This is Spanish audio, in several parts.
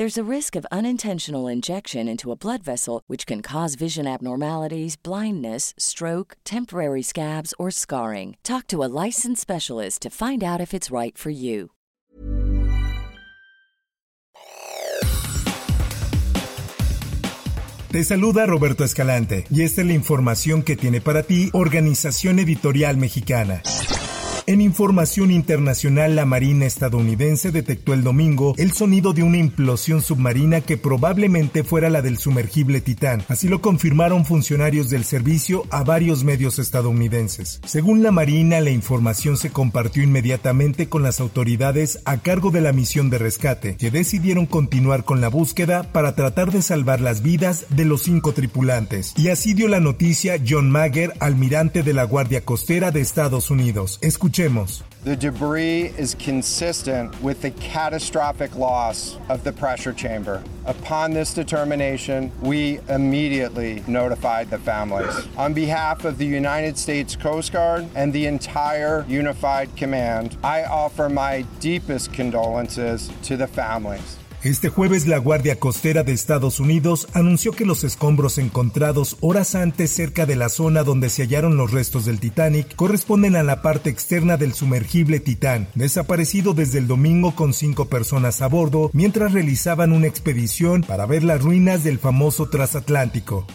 There's a risk of unintentional injection into a blood vessel, which can cause vision abnormalities, blindness, stroke, temporary scabs, or scarring. Talk to a licensed specialist to find out if it's right for you. Te saluda Roberto Escalante y esta es la información que tiene para ti Organización Editorial Mexicana. En información internacional, la Marina estadounidense detectó el domingo el sonido de una implosión submarina que probablemente fuera la del sumergible Titán. Así lo confirmaron funcionarios del servicio a varios medios estadounidenses. Según la Marina, la información se compartió inmediatamente con las autoridades a cargo de la misión de rescate, que decidieron continuar con la búsqueda para tratar de salvar las vidas de los cinco tripulantes. Y así dio la noticia John Mager, almirante de la Guardia Costera de Estados Unidos. Escuchemos. The debris is consistent with the catastrophic loss of the pressure chamber. Upon this determination, we immediately notified the families. On behalf of the United States Coast Guard and the entire Unified Command, I offer my deepest condolences to the families. Este jueves la Guardia Costera de Estados Unidos anunció que los escombros encontrados horas antes cerca de la zona donde se hallaron los restos del Titanic corresponden a la parte externa del sumergible Titán, desaparecido desde el domingo con cinco personas a bordo mientras realizaban una expedición para ver las ruinas del famoso transatlántico.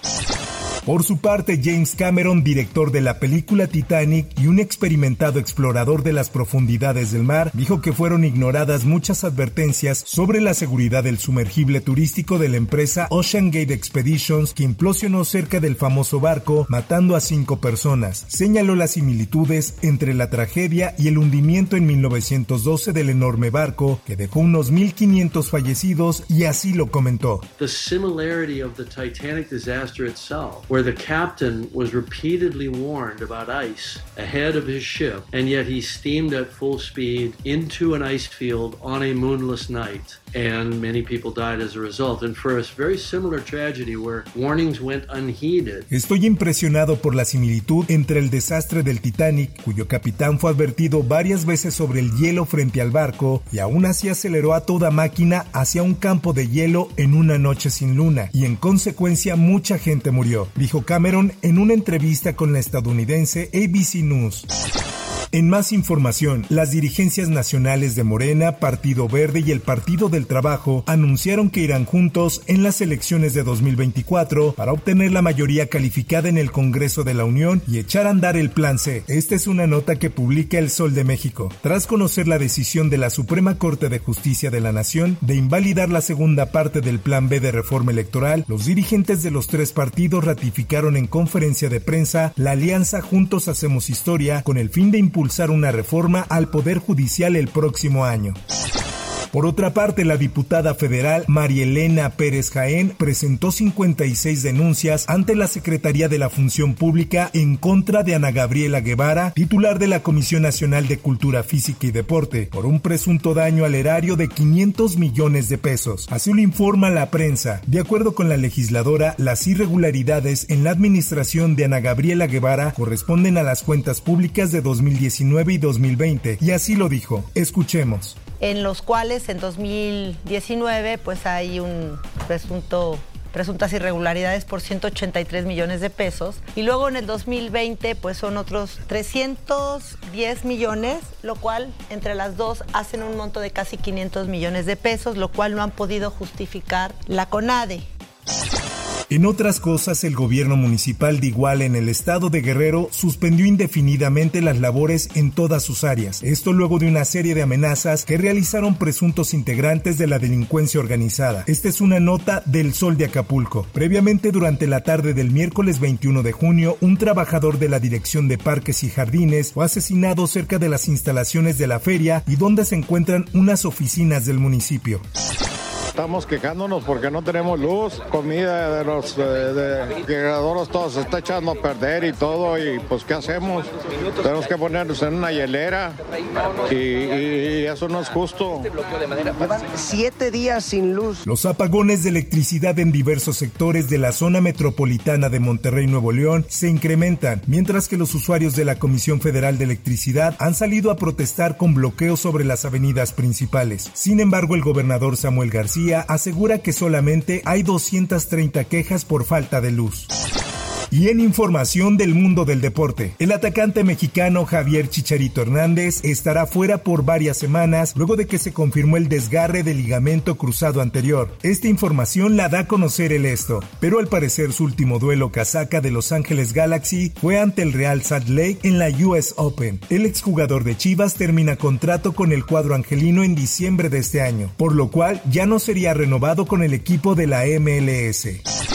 Por su parte, James Cameron, director de la película Titanic y un experimentado explorador de las profundidades del mar, dijo que fueron ignoradas muchas advertencias sobre la seguridad del sumergible turístico de la empresa Ocean Gate Expeditions que implosionó cerca del famoso barco, matando a cinco personas. Señaló las similitudes entre la tragedia y el hundimiento en 1912 del enorme barco, que dejó unos 1.500 fallecidos y así lo comentó. The similarity of the Titanic disaster itself where the captain was repeatedly warned about ice ahead of his ship, and yet he steamed at full speed into an ice field on a moonless night. And many people died as a result. And for a very similar tragedy where warnings went unheeded. Estoy impresionado por la similitud entre el desastre del Titanic, cuyo capitán fue advertido varias veces sobre el hielo frente al barco, y aún así aceleró a toda máquina hacia un campo de hielo en una noche sin luna, y en consecuencia mucha gente murió dijo Cameron en una entrevista con la estadounidense ABC News. En más información, las dirigencias nacionales de Morena, Partido Verde y el Partido del Trabajo anunciaron que irán juntos en las elecciones de 2024 para obtener la mayoría calificada en el Congreso de la Unión y echar a andar el Plan C. Esta es una nota que publica El Sol de México. Tras conocer la decisión de la Suprema Corte de Justicia de la Nación de invalidar la segunda parte del Plan B de reforma electoral, los dirigentes de los tres partidos ratificaron en conferencia de prensa la alianza Juntos Hacemos Historia con el fin de impulsar una reforma al Poder Judicial el próximo año. Por otra parte, la diputada federal María Elena Pérez Jaén presentó 56 denuncias ante la Secretaría de la Función Pública en contra de Ana Gabriela Guevara, titular de la Comisión Nacional de Cultura Física y Deporte, por un presunto daño al erario de 500 millones de pesos. Así lo informa la prensa. De acuerdo con la legisladora, las irregularidades en la administración de Ana Gabriela Guevara corresponden a las cuentas públicas de 2019 y 2020, y así lo dijo. Escuchemos en los cuales en 2019 pues hay un presunto presuntas irregularidades por 183 millones de pesos y luego en el 2020 pues son otros 310 millones, lo cual entre las dos hacen un monto de casi 500 millones de pesos, lo cual no han podido justificar la CONADE. En otras cosas, el gobierno municipal de Iguala en el estado de Guerrero suspendió indefinidamente las labores en todas sus áreas. Esto luego de una serie de amenazas que realizaron presuntos integrantes de la delincuencia organizada. Esta es una nota del Sol de Acapulco. Previamente, durante la tarde del miércoles 21 de junio, un trabajador de la Dirección de Parques y Jardines fue asesinado cerca de las instalaciones de la feria y donde se encuentran unas oficinas del municipio. Estamos quejándonos porque no tenemos luz, comida de los de, todo se está echando a perder y todo y pues ¿qué hacemos? Tenemos que ponernos en una hielera y, eso no es justo. siete días sin luz. Los apagones de electricidad en diversos sectores de la zona metropolitana de Monterrey, Nuevo León, se incrementan, mientras que los usuarios de la Comisión Federal de Electricidad han salido a protestar con bloqueos sobre las avenidas principales. Sin embargo, el gobernador Samuel García asegura que solamente hay 230 quejas por falta de luz. Y en información del mundo del deporte, el atacante mexicano Javier Chicharito Hernández estará fuera por varias semanas luego de que se confirmó el desgarre del ligamento cruzado anterior. Esta información la da a conocer el esto, pero al parecer su último duelo casaca de Los Ángeles Galaxy fue ante el Real Salt Lake en la US Open. El exjugador de Chivas termina contrato con el cuadro angelino en diciembre de este año, por lo cual ya no sería renovado con el equipo de la MLS.